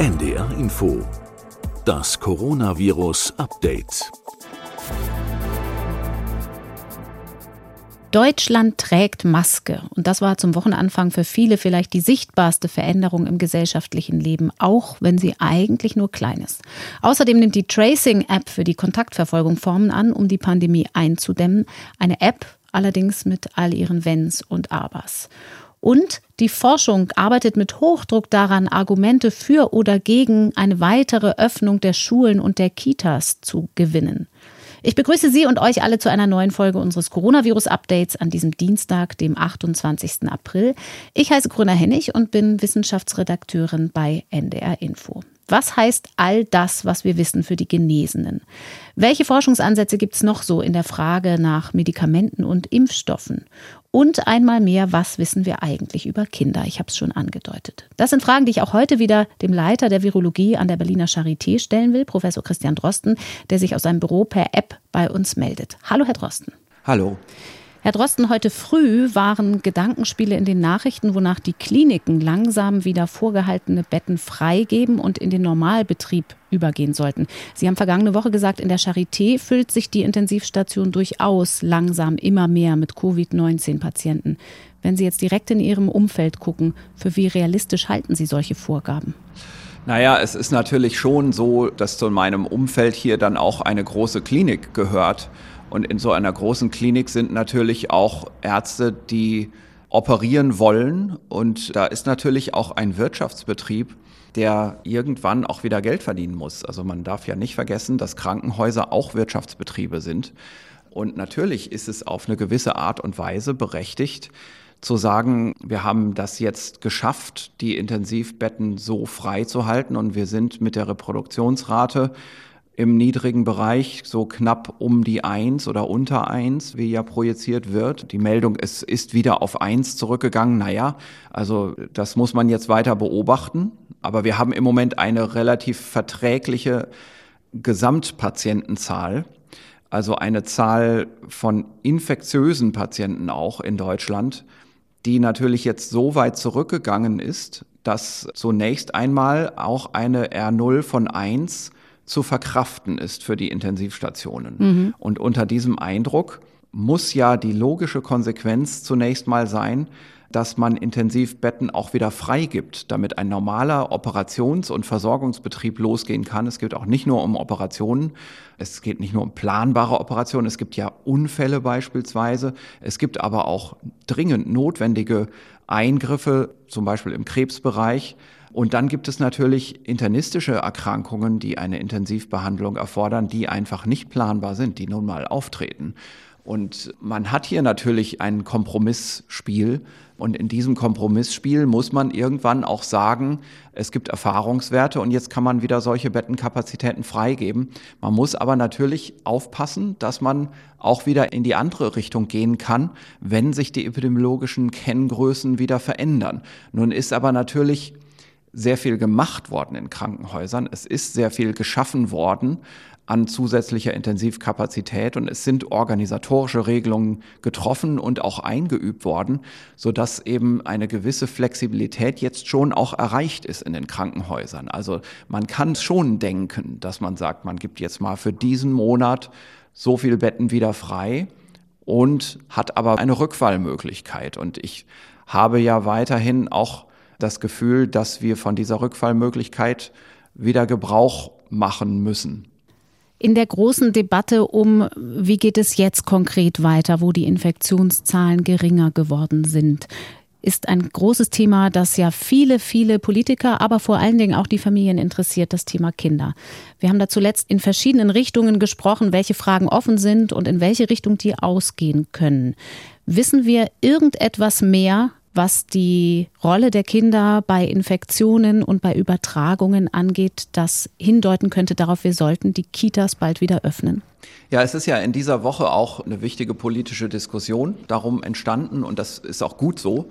NDR Info. Das Coronavirus Update. Deutschland trägt Maske. Und das war zum Wochenanfang für viele vielleicht die sichtbarste Veränderung im gesellschaftlichen Leben, auch wenn sie eigentlich nur klein ist. Außerdem nimmt die Tracing-App für die Kontaktverfolgung Formen an, um die Pandemie einzudämmen. Eine App allerdings mit all ihren Wenns und Abers. Und die Forschung arbeitet mit Hochdruck daran, Argumente für oder gegen eine weitere Öffnung der Schulen und der Kitas zu gewinnen. Ich begrüße Sie und euch alle zu einer neuen Folge unseres Coronavirus-Updates an diesem Dienstag, dem 28. April. Ich heiße Grüner Hennig und bin Wissenschaftsredakteurin bei NDR Info. Was heißt all das, was wir wissen für die Genesenen? Welche Forschungsansätze gibt es noch so in der Frage nach Medikamenten und Impfstoffen? Und einmal mehr, was wissen wir eigentlich über Kinder? Ich habe es schon angedeutet. Das sind Fragen, die ich auch heute wieder dem Leiter der Virologie an der Berliner Charité stellen will, Professor Christian Drosten, der sich aus seinem Büro per App bei uns meldet. Hallo, Herr Drosten. Hallo. Herr Drosten, heute früh waren Gedankenspiele in den Nachrichten, wonach die Kliniken langsam wieder vorgehaltene Betten freigeben und in den Normalbetrieb übergehen sollten. Sie haben vergangene Woche gesagt, in der Charité füllt sich die Intensivstation durchaus langsam immer mehr mit Covid-19-Patienten. Wenn Sie jetzt direkt in Ihrem Umfeld gucken, für wie realistisch halten Sie solche Vorgaben? Naja, es ist natürlich schon so, dass zu meinem Umfeld hier dann auch eine große Klinik gehört. Und in so einer großen Klinik sind natürlich auch Ärzte, die operieren wollen. Und da ist natürlich auch ein Wirtschaftsbetrieb, der irgendwann auch wieder Geld verdienen muss. Also man darf ja nicht vergessen, dass Krankenhäuser auch Wirtschaftsbetriebe sind. Und natürlich ist es auf eine gewisse Art und Weise berechtigt, zu sagen, wir haben das jetzt geschafft, die Intensivbetten so frei zu halten und wir sind mit der Reproduktionsrate im niedrigen Bereich, so knapp um die Eins oder unter Eins, wie ja projiziert wird. Die Meldung, es ist wieder auf Eins zurückgegangen. Naja, also das muss man jetzt weiter beobachten. Aber wir haben im Moment eine relativ verträgliche Gesamtpatientenzahl. Also eine Zahl von infektiösen Patienten auch in Deutschland, die natürlich jetzt so weit zurückgegangen ist, dass zunächst einmal auch eine R0 von 1 zu verkraften ist für die Intensivstationen. Mhm. Und unter diesem Eindruck muss ja die logische Konsequenz zunächst mal sein, dass man Intensivbetten auch wieder freigibt, damit ein normaler Operations- und Versorgungsbetrieb losgehen kann. Es geht auch nicht nur um Operationen, es geht nicht nur um planbare Operationen, es gibt ja Unfälle beispielsweise, es gibt aber auch dringend notwendige Eingriffe, zum Beispiel im Krebsbereich, und dann gibt es natürlich internistische Erkrankungen, die eine Intensivbehandlung erfordern, die einfach nicht planbar sind, die nun mal auftreten. Und man hat hier natürlich ein Kompromissspiel. Und in diesem Kompromissspiel muss man irgendwann auch sagen, es gibt Erfahrungswerte und jetzt kann man wieder solche Bettenkapazitäten freigeben. Man muss aber natürlich aufpassen, dass man auch wieder in die andere Richtung gehen kann, wenn sich die epidemiologischen Kenngrößen wieder verändern. Nun ist aber natürlich sehr viel gemacht worden in Krankenhäusern. Es ist sehr viel geschaffen worden an zusätzlicher Intensivkapazität und es sind organisatorische Regelungen getroffen und auch eingeübt worden, sodass eben eine gewisse Flexibilität jetzt schon auch erreicht ist in den Krankenhäusern. Also man kann schon denken, dass man sagt, man gibt jetzt mal für diesen Monat so viel Betten wieder frei und hat aber eine Rückfallmöglichkeit. Und ich habe ja weiterhin auch das Gefühl, dass wir von dieser Rückfallmöglichkeit wieder Gebrauch machen müssen. In der großen Debatte um, wie geht es jetzt konkret weiter, wo die Infektionszahlen geringer geworden sind, ist ein großes Thema, das ja viele, viele Politiker, aber vor allen Dingen auch die Familien interessiert, das Thema Kinder. Wir haben da zuletzt in verschiedenen Richtungen gesprochen, welche Fragen offen sind und in welche Richtung die ausgehen können. Wissen wir irgendetwas mehr was die Rolle der Kinder bei Infektionen und bei Übertragungen angeht, das hindeuten könnte darauf, wir sollten die Kitas bald wieder öffnen? Ja, es ist ja in dieser Woche auch eine wichtige politische Diskussion darum entstanden und das ist auch gut so.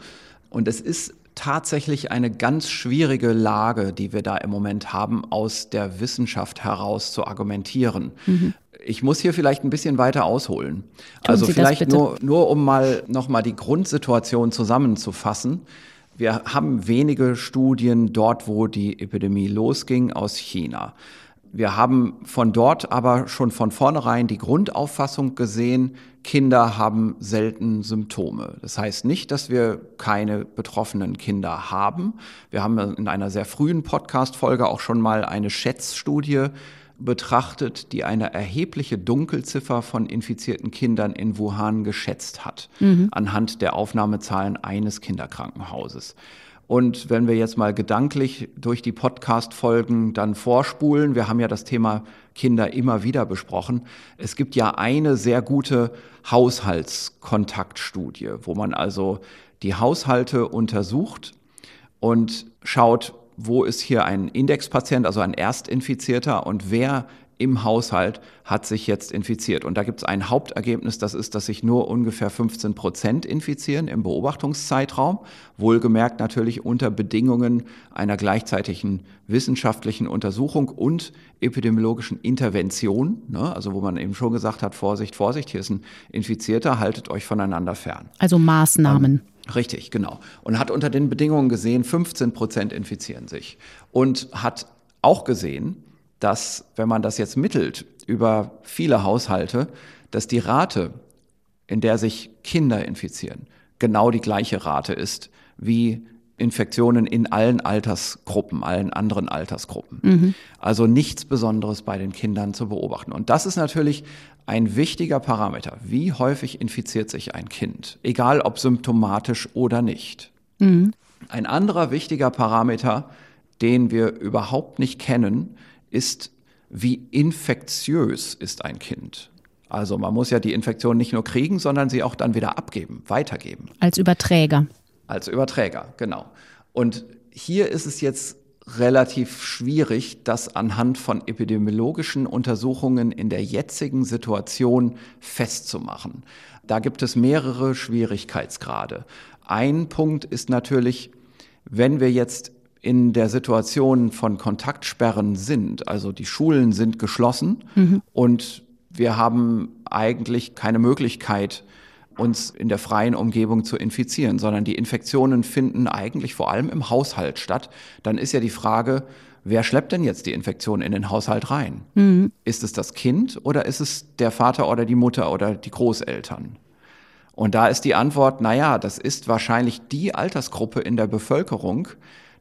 Und es ist tatsächlich eine ganz schwierige Lage, die wir da im Moment haben, aus der Wissenschaft heraus zu argumentieren. Mhm. Ich muss hier vielleicht ein bisschen weiter ausholen. Tun also Sie vielleicht nur, nur um mal nochmal die Grundsituation zusammenzufassen. Wir haben wenige Studien dort, wo die Epidemie losging, aus China. Wir haben von dort aber schon von vornherein die Grundauffassung gesehen, Kinder haben selten Symptome. Das heißt nicht, dass wir keine betroffenen Kinder haben. Wir haben in einer sehr frühen Podcast-Folge auch schon mal eine Schätzstudie betrachtet, die eine erhebliche Dunkelziffer von infizierten Kindern in Wuhan geschätzt hat, mhm. anhand der Aufnahmezahlen eines Kinderkrankenhauses. Und wenn wir jetzt mal gedanklich durch die Podcast-Folgen dann vorspulen, wir haben ja das Thema Kinder immer wieder besprochen. Es gibt ja eine sehr gute Haushaltskontaktstudie, wo man also die Haushalte untersucht und schaut, wo ist hier ein Indexpatient, also ein Erstinfizierter und wer im Haushalt hat sich jetzt infiziert. Und da gibt es ein Hauptergebnis, das ist, dass sich nur ungefähr 15 Prozent infizieren im Beobachtungszeitraum. Wohlgemerkt natürlich unter Bedingungen einer gleichzeitigen wissenschaftlichen Untersuchung und epidemiologischen Intervention. Ne? Also wo man eben schon gesagt hat, Vorsicht, Vorsicht, hier ist ein Infizierter, haltet euch voneinander fern. Also Maßnahmen. Ähm, richtig, genau. Und hat unter den Bedingungen gesehen, 15 Prozent infizieren sich. Und hat auch gesehen, dass, wenn man das jetzt mittelt über viele Haushalte, dass die Rate, in der sich Kinder infizieren, genau die gleiche Rate ist wie Infektionen in allen Altersgruppen, allen anderen Altersgruppen. Mhm. Also nichts Besonderes bei den Kindern zu beobachten. Und das ist natürlich ein wichtiger Parameter. Wie häufig infiziert sich ein Kind? Egal ob symptomatisch oder nicht. Mhm. Ein anderer wichtiger Parameter, den wir überhaupt nicht kennen, ist, wie infektiös ist ein Kind. Also man muss ja die Infektion nicht nur kriegen, sondern sie auch dann wieder abgeben, weitergeben. Als Überträger. Als Überträger, genau. Und hier ist es jetzt relativ schwierig, das anhand von epidemiologischen Untersuchungen in der jetzigen Situation festzumachen. Da gibt es mehrere Schwierigkeitsgrade. Ein Punkt ist natürlich, wenn wir jetzt in der Situation von Kontaktsperren sind. Also die Schulen sind geschlossen mhm. und wir haben eigentlich keine Möglichkeit, uns in der freien Umgebung zu infizieren, sondern die Infektionen finden eigentlich vor allem im Haushalt statt. Dann ist ja die Frage, wer schleppt denn jetzt die Infektion in den Haushalt rein? Mhm. Ist es das Kind oder ist es der Vater oder die Mutter oder die Großeltern? Und da ist die Antwort, naja, das ist wahrscheinlich die Altersgruppe in der Bevölkerung,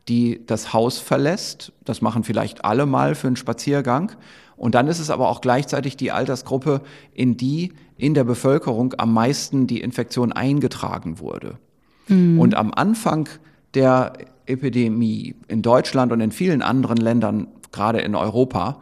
die das Haus verlässt. Das machen vielleicht alle mal für einen Spaziergang. Und dann ist es aber auch gleichzeitig die Altersgruppe, in die in der Bevölkerung am meisten die Infektion eingetragen wurde. Mhm. Und am Anfang der Epidemie in Deutschland und in vielen anderen Ländern, gerade in Europa,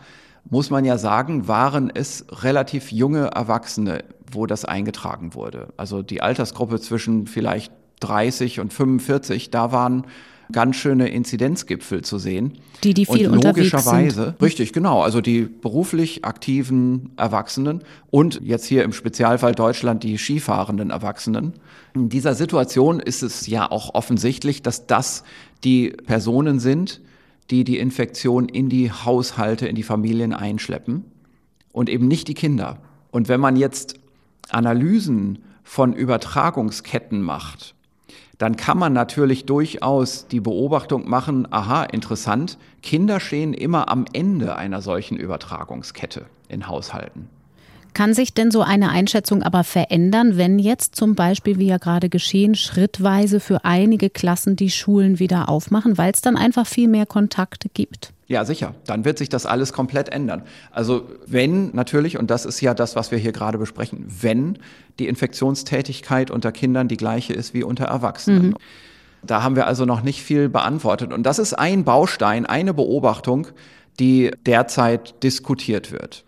muss man ja sagen, waren es relativ junge Erwachsene, wo das eingetragen wurde. Also die Altersgruppe zwischen vielleicht 30 und 45, da waren ganz schöne Inzidenzgipfel zu sehen. Die, die viel und logischerweise, sind. Richtig, genau. Also die beruflich aktiven Erwachsenen und jetzt hier im Spezialfall Deutschland die skifahrenden Erwachsenen. In dieser Situation ist es ja auch offensichtlich, dass das die Personen sind, die die Infektion in die Haushalte, in die Familien einschleppen und eben nicht die Kinder. Und wenn man jetzt Analysen von Übertragungsketten macht, dann kann man natürlich durchaus die Beobachtung machen, aha, interessant, Kinder stehen immer am Ende einer solchen Übertragungskette in Haushalten. Kann sich denn so eine Einschätzung aber verändern, wenn jetzt zum Beispiel, wie ja gerade geschehen, schrittweise für einige Klassen die Schulen wieder aufmachen, weil es dann einfach viel mehr Kontakte gibt? Ja, sicher. Dann wird sich das alles komplett ändern. Also wenn natürlich, und das ist ja das, was wir hier gerade besprechen, wenn die Infektionstätigkeit unter Kindern die gleiche ist wie unter Erwachsenen. Mhm. Da haben wir also noch nicht viel beantwortet. Und das ist ein Baustein, eine Beobachtung, die derzeit diskutiert wird.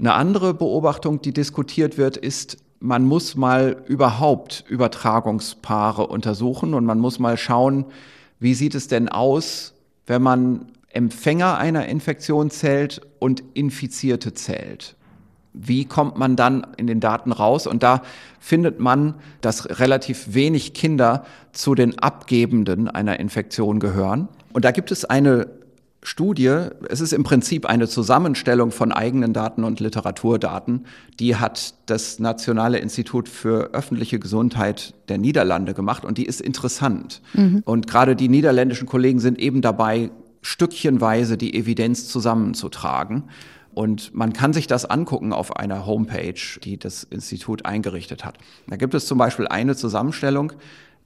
Eine andere Beobachtung, die diskutiert wird, ist, man muss mal überhaupt Übertragungspaare untersuchen und man muss mal schauen, wie sieht es denn aus, wenn man Empfänger einer Infektion zählt und Infizierte zählt. Wie kommt man dann in den Daten raus? Und da findet man, dass relativ wenig Kinder zu den Abgebenden einer Infektion gehören. Und da gibt es eine Studie, es ist im Prinzip eine Zusammenstellung von eigenen Daten und Literaturdaten, die hat das Nationale Institut für öffentliche Gesundheit der Niederlande gemacht und die ist interessant. Mhm. Und gerade die niederländischen Kollegen sind eben dabei, stückchenweise die Evidenz zusammenzutragen. Und man kann sich das angucken auf einer Homepage, die das Institut eingerichtet hat. Da gibt es zum Beispiel eine Zusammenstellung,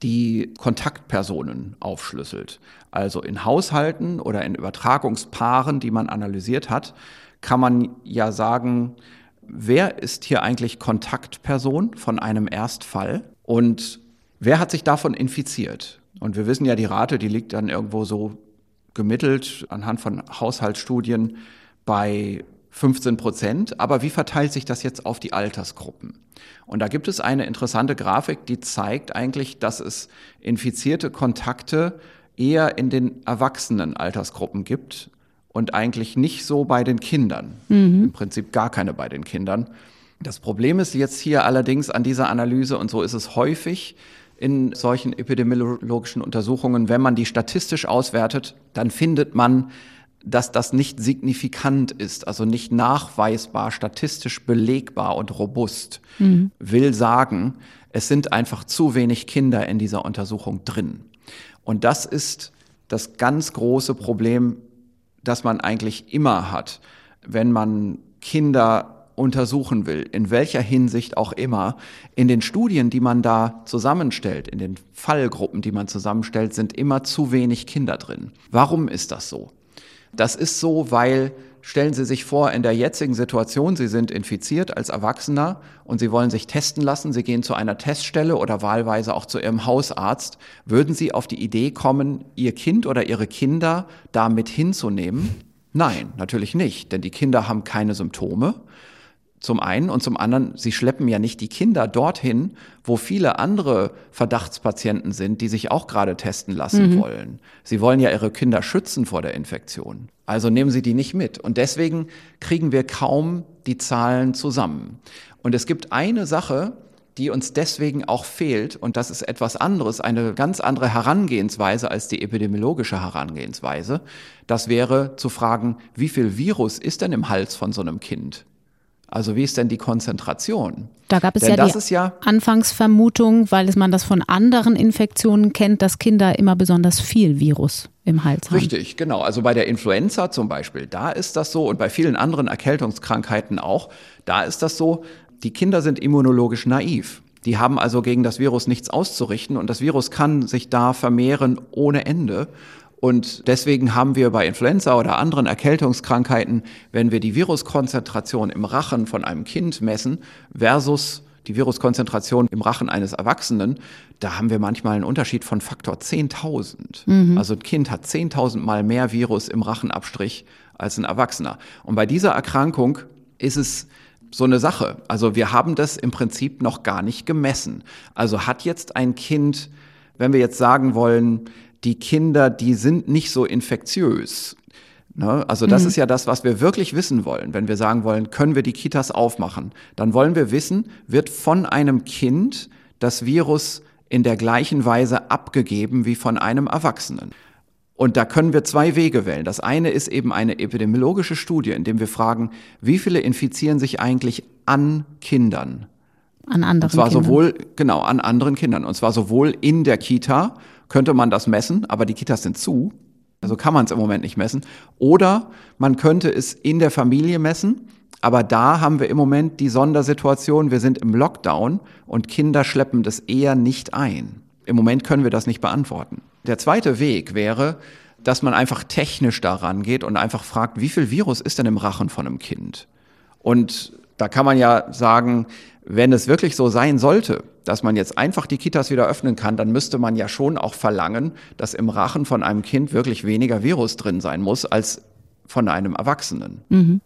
die Kontaktpersonen aufschlüsselt. Also in Haushalten oder in Übertragungspaaren, die man analysiert hat, kann man ja sagen, wer ist hier eigentlich Kontaktperson von einem Erstfall und wer hat sich davon infiziert? Und wir wissen ja, die Rate, die liegt dann irgendwo so gemittelt anhand von Haushaltsstudien bei 15 Prozent. Aber wie verteilt sich das jetzt auf die Altersgruppen? Und da gibt es eine interessante Grafik, die zeigt eigentlich, dass es infizierte Kontakte eher in den erwachsenen Altersgruppen gibt und eigentlich nicht so bei den Kindern. Mhm. Im Prinzip gar keine bei den Kindern. Das Problem ist jetzt hier allerdings an dieser Analyse, und so ist es häufig, in solchen epidemiologischen Untersuchungen, wenn man die statistisch auswertet, dann findet man dass das nicht signifikant ist, also nicht nachweisbar, statistisch belegbar und robust, mhm. will sagen, es sind einfach zu wenig Kinder in dieser Untersuchung drin. Und das ist das ganz große Problem, das man eigentlich immer hat, wenn man Kinder untersuchen will, in welcher Hinsicht auch immer. In den Studien, die man da zusammenstellt, in den Fallgruppen, die man zusammenstellt, sind immer zu wenig Kinder drin. Warum ist das so? Das ist so, weil Stellen Sie sich vor, in der jetzigen Situation, Sie sind infiziert als Erwachsener und Sie wollen sich testen lassen, Sie gehen zu einer Teststelle oder wahlweise auch zu Ihrem Hausarzt. Würden Sie auf die Idee kommen, Ihr Kind oder Ihre Kinder da mit hinzunehmen? Nein, natürlich nicht, denn die Kinder haben keine Symptome zum einen und zum anderen, sie schleppen ja nicht die Kinder dorthin, wo viele andere Verdachtspatienten sind, die sich auch gerade testen lassen mhm. wollen. Sie wollen ja ihre Kinder schützen vor der Infektion. Also nehmen sie die nicht mit. Und deswegen kriegen wir kaum die Zahlen zusammen. Und es gibt eine Sache, die uns deswegen auch fehlt, und das ist etwas anderes, eine ganz andere Herangehensweise als die epidemiologische Herangehensweise. Das wäre zu fragen, wie viel Virus ist denn im Hals von so einem Kind? Also wie ist denn die Konzentration? Da gab es Denn ja die ja Anfangsvermutung, weil man das von anderen Infektionen kennt, dass Kinder immer besonders viel Virus im Hals haben. Richtig, genau. Also bei der Influenza zum Beispiel, da ist das so und bei vielen anderen Erkältungskrankheiten auch, da ist das so, die Kinder sind immunologisch naiv. Die haben also gegen das Virus nichts auszurichten und das Virus kann sich da vermehren ohne Ende. Und deswegen haben wir bei Influenza oder anderen Erkältungskrankheiten, wenn wir die Viruskonzentration im Rachen von einem Kind messen versus die Viruskonzentration im Rachen eines Erwachsenen, da haben wir manchmal einen Unterschied von Faktor 10.000. Mhm. Also ein Kind hat 10.000 mal mehr Virus im Rachenabstrich als ein Erwachsener. Und bei dieser Erkrankung ist es so eine Sache. Also wir haben das im Prinzip noch gar nicht gemessen. Also hat jetzt ein Kind, wenn wir jetzt sagen wollen, die Kinder, die sind nicht so infektiös. Ne? Also das mhm. ist ja das, was wir wirklich wissen wollen. Wenn wir sagen wollen, können wir die Kitas aufmachen, dann wollen wir wissen, wird von einem Kind das Virus in der gleichen Weise abgegeben wie von einem Erwachsenen. Und da können wir zwei Wege wählen. Das eine ist eben eine epidemiologische Studie, in dem wir fragen, wie viele infizieren sich eigentlich an Kindern? An anderen Kindern. Und zwar Kindern. sowohl, genau, an anderen Kindern. Und zwar sowohl in der Kita könnte man das messen, aber die Kitas sind zu. Also kann man es im Moment nicht messen. Oder man könnte es in der Familie messen. Aber da haben wir im Moment die Sondersituation, wir sind im Lockdown und Kinder schleppen das eher nicht ein. Im Moment können wir das nicht beantworten. Der zweite Weg wäre, dass man einfach technisch daran geht und einfach fragt, wie viel Virus ist denn im Rachen von einem Kind? Und da kann man ja sagen, wenn es wirklich so sein sollte, dass man jetzt einfach die Kitas wieder öffnen kann, dann müsste man ja schon auch verlangen, dass im Rachen von einem Kind wirklich weniger Virus drin sein muss als von einem Erwachsenen. Mhm.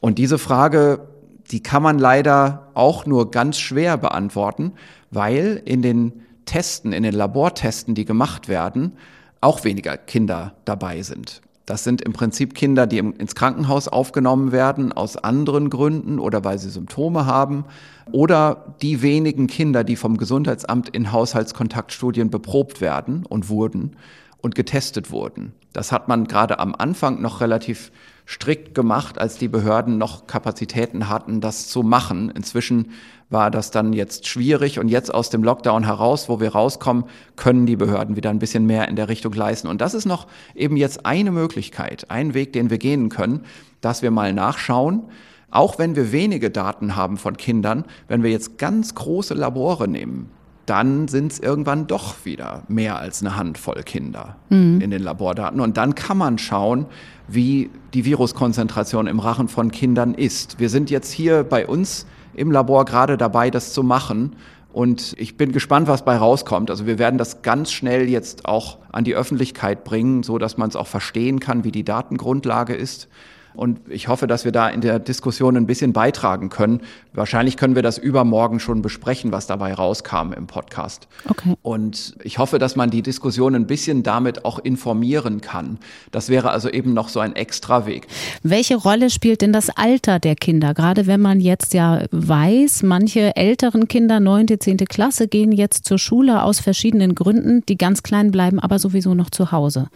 Und diese Frage, die kann man leider auch nur ganz schwer beantworten, weil in den Testen, in den Labortesten, die gemacht werden, auch weniger Kinder dabei sind. Das sind im Prinzip Kinder, die ins Krankenhaus aufgenommen werden aus anderen Gründen oder weil sie Symptome haben oder die wenigen Kinder, die vom Gesundheitsamt in Haushaltskontaktstudien beprobt werden und wurden. und getestet wurden. Das hat man gerade am Anfang noch relativ strikt gemacht, als die Behörden noch Kapazitäten hatten, das zu machen. Inzwischen war das dann jetzt schwierig und jetzt aus dem Lockdown heraus, wo wir rauskommen, können die Behörden wieder ein bisschen mehr in der Richtung leisten. Und das ist noch eben jetzt eine Möglichkeit, ein Weg, den wir gehen können, dass wir mal nachschauen, auch wenn wir wenige Daten haben von Kindern, wenn wir jetzt ganz große Labore nehmen, dann sind es irgendwann doch wieder mehr als eine Handvoll Kinder mhm. in den Labordaten. Und dann kann man schauen, wie die Viruskonzentration im Rachen von Kindern ist. Wir sind jetzt hier bei uns im Labor gerade dabei, das zu machen. Und ich bin gespannt, was bei rauskommt. Also wir werden das ganz schnell jetzt auch an die Öffentlichkeit bringen, so dass man es auch verstehen kann, wie die Datengrundlage ist. Und ich hoffe, dass wir da in der Diskussion ein bisschen beitragen können. Wahrscheinlich können wir das übermorgen schon besprechen, was dabei rauskam im Podcast. Okay. Und ich hoffe, dass man die Diskussion ein bisschen damit auch informieren kann. Das wäre also eben noch so ein extra Weg. Welche Rolle spielt denn das Alter der Kinder? Gerade wenn man jetzt ja weiß, manche älteren Kinder, neunte, zehnte Klasse, gehen jetzt zur Schule aus verschiedenen Gründen. Die ganz kleinen bleiben aber sowieso noch zu Hause.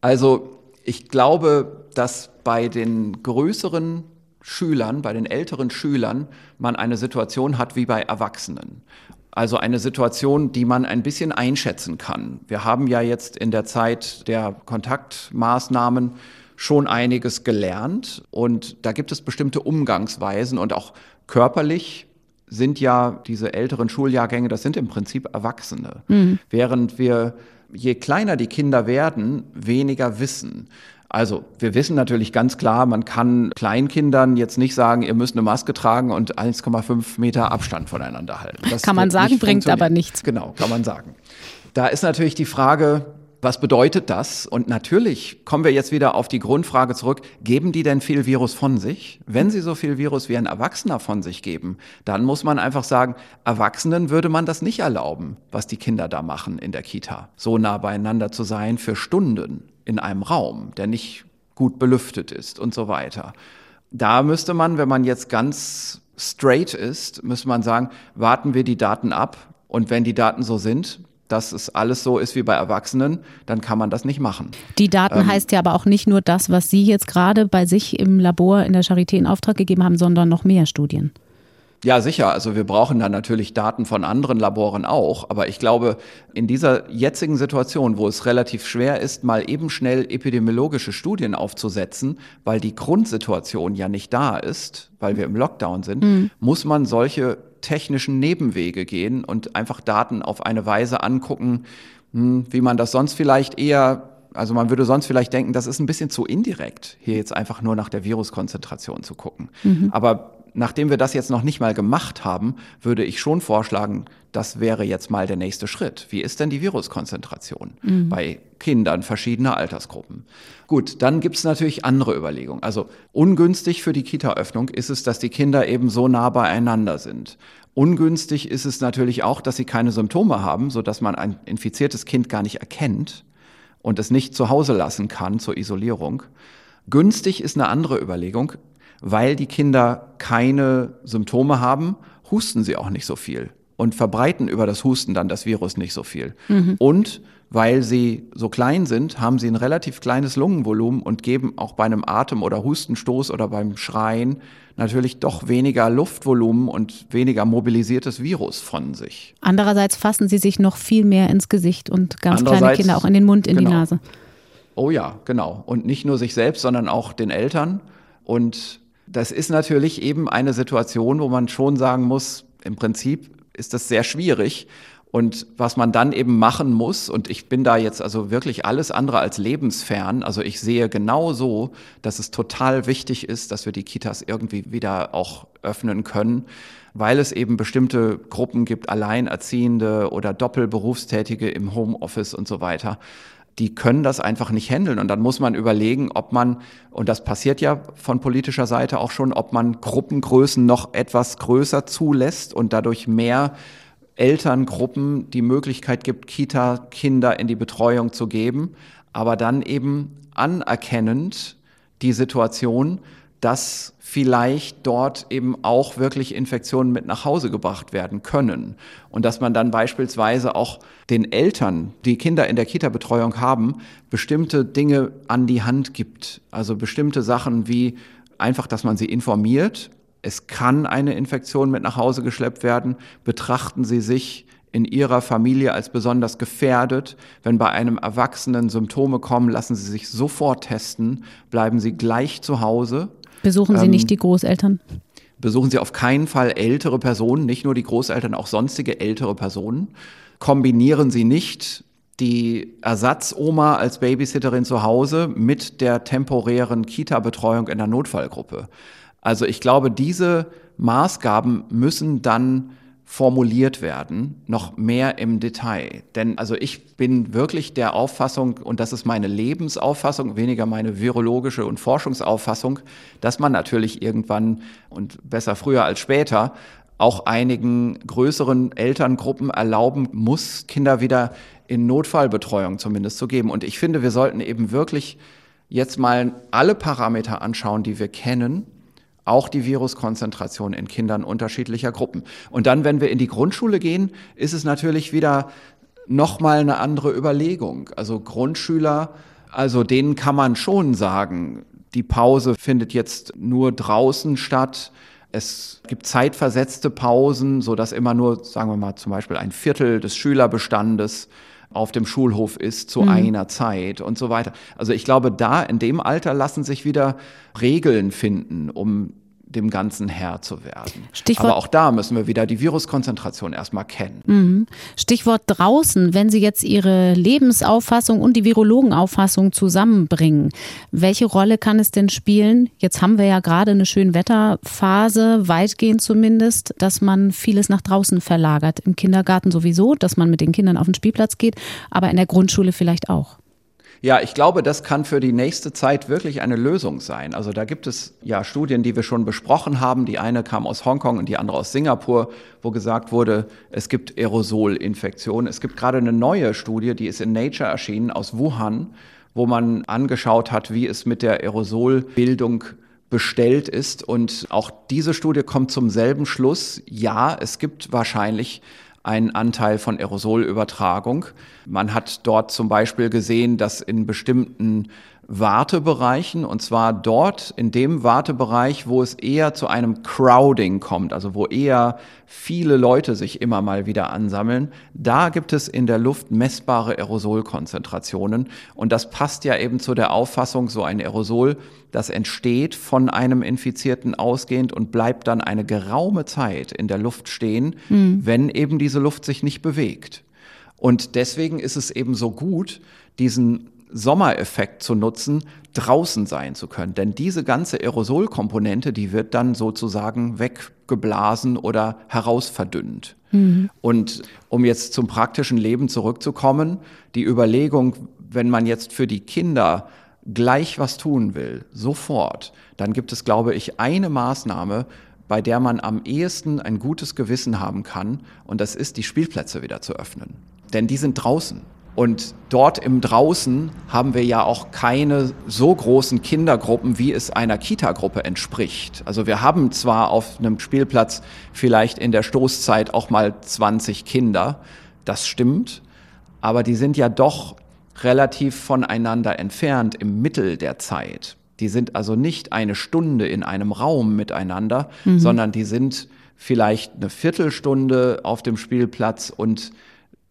Also ich glaube, dass bei den größeren Schülern, bei den älteren Schülern, man eine Situation hat wie bei Erwachsenen. Also eine Situation, die man ein bisschen einschätzen kann. Wir haben ja jetzt in der Zeit der Kontaktmaßnahmen schon einiges gelernt und da gibt es bestimmte Umgangsweisen und auch körperlich sind ja diese älteren Schuljahrgänge, das sind im Prinzip Erwachsene. Mhm. Während wir je kleiner die Kinder werden, weniger wissen. Also wir wissen natürlich ganz klar, man kann Kleinkindern jetzt nicht sagen, ihr müsst eine Maske tragen und 1,5 Meter Abstand voneinander halten. Das kann man sagen, bringt aber nichts. Genau, kann man sagen. Da ist natürlich die Frage, was bedeutet das? Und natürlich kommen wir jetzt wieder auf die Grundfrage zurück, geben die denn viel Virus von sich? Wenn sie so viel Virus wie ein Erwachsener von sich geben, dann muss man einfach sagen, Erwachsenen würde man das nicht erlauben, was die Kinder da machen in der Kita. So nah beieinander zu sein für Stunden in einem Raum, der nicht gut belüftet ist und so weiter. Da müsste man, wenn man jetzt ganz straight ist, müsste man sagen, warten wir die Daten ab und wenn die Daten so sind, dass es alles so ist wie bei Erwachsenen, dann kann man das nicht machen. Die Daten ähm, heißt ja aber auch nicht nur das, was Sie jetzt gerade bei sich im Labor in der Charité in Auftrag gegeben haben, sondern noch mehr Studien. Ja, sicher. Also wir brauchen dann natürlich Daten von anderen Laboren auch. Aber ich glaube, in dieser jetzigen Situation, wo es relativ schwer ist, mal eben schnell epidemiologische Studien aufzusetzen, weil die Grundsituation ja nicht da ist, weil wir im Lockdown sind, mhm. muss man solche technischen Nebenwege gehen und einfach Daten auf eine Weise angucken, hm, wie man das sonst vielleicht eher also man würde sonst vielleicht denken, das ist ein bisschen zu indirekt, hier jetzt einfach nur nach der Viruskonzentration zu gucken. Mhm. Aber nachdem wir das jetzt noch nicht mal gemacht haben, würde ich schon vorschlagen, das wäre jetzt mal der nächste Schritt. Wie ist denn die Viruskonzentration mhm. bei Kindern verschiedener Altersgruppen? Gut, dann gibt es natürlich andere Überlegungen. Also ungünstig für die Kita-Öffnung ist es, dass die Kinder eben so nah beieinander sind. Ungünstig ist es natürlich auch, dass sie keine Symptome haben, sodass man ein infiziertes Kind gar nicht erkennt und es nicht zu Hause lassen kann zur Isolierung. Günstig ist eine andere Überlegung weil die Kinder keine Symptome haben, husten sie auch nicht so viel und verbreiten über das Husten dann das Virus nicht so viel. Mhm. Und weil sie so klein sind, haben sie ein relativ kleines Lungenvolumen und geben auch bei einem Atem- oder Hustenstoß oder beim Schreien natürlich doch weniger Luftvolumen und weniger mobilisiertes Virus von sich. Andererseits fassen sie sich noch viel mehr ins Gesicht und ganz kleine Kinder auch in den Mund, in genau. die Nase. Oh ja, genau. Und nicht nur sich selbst, sondern auch den Eltern. Und das ist natürlich eben eine Situation, wo man schon sagen muss, im Prinzip ist das sehr schwierig. Und was man dann eben machen muss, und ich bin da jetzt also wirklich alles andere als lebensfern, also ich sehe genau so, dass es total wichtig ist, dass wir die Kitas irgendwie wieder auch öffnen können, weil es eben bestimmte Gruppen gibt, Alleinerziehende oder Doppelberufstätige im Homeoffice und so weiter die können das einfach nicht handeln. Und dann muss man überlegen, ob man, und das passiert ja von politischer Seite auch schon, ob man Gruppengrößen noch etwas größer zulässt und dadurch mehr Elterngruppen die Möglichkeit gibt, Kita-Kinder in die Betreuung zu geben, aber dann eben anerkennend die Situation, dass vielleicht dort eben auch wirklich Infektionen mit nach Hause gebracht werden können. Und dass man dann beispielsweise auch den Eltern, die Kinder in der Kita-Betreuung haben, bestimmte Dinge an die Hand gibt. Also bestimmte Sachen wie einfach, dass man sie informiert. Es kann eine Infektion mit nach Hause geschleppt werden. Betrachten Sie sich in Ihrer Familie als besonders gefährdet. Wenn bei einem Erwachsenen Symptome kommen, lassen Sie sich sofort testen. Bleiben Sie gleich zu Hause Besuchen Sie ähm, nicht die Großeltern? Besuchen Sie auf keinen Fall ältere Personen, nicht nur die Großeltern, auch sonstige ältere Personen. Kombinieren Sie nicht die Ersatzoma als Babysitterin zu Hause mit der temporären Kita-Betreuung in der Notfallgruppe. Also ich glaube, diese Maßgaben müssen dann formuliert werden, noch mehr im Detail. Denn also ich bin wirklich der Auffassung, und das ist meine Lebensauffassung, weniger meine virologische und Forschungsauffassung, dass man natürlich irgendwann und besser früher als später auch einigen größeren Elterngruppen erlauben muss, Kinder wieder in Notfallbetreuung zumindest zu geben. Und ich finde, wir sollten eben wirklich jetzt mal alle Parameter anschauen, die wir kennen auch die Viruskonzentration in Kindern unterschiedlicher Gruppen. Und dann, wenn wir in die Grundschule gehen, ist es natürlich wieder nochmal eine andere Überlegung. Also Grundschüler, also denen kann man schon sagen, die Pause findet jetzt nur draußen statt. Es gibt zeitversetzte Pausen, so dass immer nur, sagen wir mal, zum Beispiel ein Viertel des Schülerbestandes auf dem Schulhof ist zu mhm. einer Zeit und so weiter. Also ich glaube, da in dem Alter lassen sich wieder Regeln finden, um dem Ganzen Herr zu werden. Stichwort Aber auch da müssen wir wieder die Viruskonzentration erstmal kennen. Mhm. Stichwort draußen, wenn Sie jetzt Ihre Lebensauffassung und die Virologenauffassung zusammenbringen, welche Rolle kann es denn spielen? Jetzt haben wir ja gerade eine schöne Wetterphase, weitgehend zumindest, dass man vieles nach draußen verlagert. Im Kindergarten sowieso, dass man mit den Kindern auf den Spielplatz geht, aber in der Grundschule vielleicht auch. Ja, ich glaube, das kann für die nächste Zeit wirklich eine Lösung sein. Also da gibt es ja Studien, die wir schon besprochen haben. Die eine kam aus Hongkong und die andere aus Singapur, wo gesagt wurde, es gibt Aerosolinfektionen. Es gibt gerade eine neue Studie, die ist in Nature erschienen aus Wuhan, wo man angeschaut hat, wie es mit der Aerosolbildung bestellt ist. Und auch diese Studie kommt zum selben Schluss. Ja, es gibt wahrscheinlich einen Anteil von Aerosolübertragung. Man hat dort zum Beispiel gesehen, dass in bestimmten Wartebereichen, und zwar dort in dem Wartebereich, wo es eher zu einem Crowding kommt, also wo eher viele Leute sich immer mal wieder ansammeln, da gibt es in der Luft messbare Aerosolkonzentrationen. Und das passt ja eben zu der Auffassung, so ein Aerosol, das entsteht von einem Infizierten ausgehend und bleibt dann eine geraume Zeit in der Luft stehen, mhm. wenn eben diese Luft sich nicht bewegt. Und deswegen ist es eben so gut, diesen Sommereffekt zu nutzen, draußen sein zu können. Denn diese ganze Aerosolkomponente, die wird dann sozusagen weggeblasen oder herausverdünnt. Mhm. Und um jetzt zum praktischen Leben zurückzukommen, die Überlegung, wenn man jetzt für die Kinder gleich was tun will, sofort, dann gibt es, glaube ich, eine Maßnahme, bei der man am ehesten ein gutes Gewissen haben kann, und das ist, die Spielplätze wieder zu öffnen. Denn die sind draußen. Und dort im Draußen haben wir ja auch keine so großen Kindergruppen, wie es einer Kita-Gruppe entspricht. Also wir haben zwar auf einem Spielplatz vielleicht in der Stoßzeit auch mal 20 Kinder, das stimmt, aber die sind ja doch relativ voneinander entfernt im Mittel der Zeit. Die sind also nicht eine Stunde in einem Raum miteinander, mhm. sondern die sind vielleicht eine Viertelstunde auf dem Spielplatz und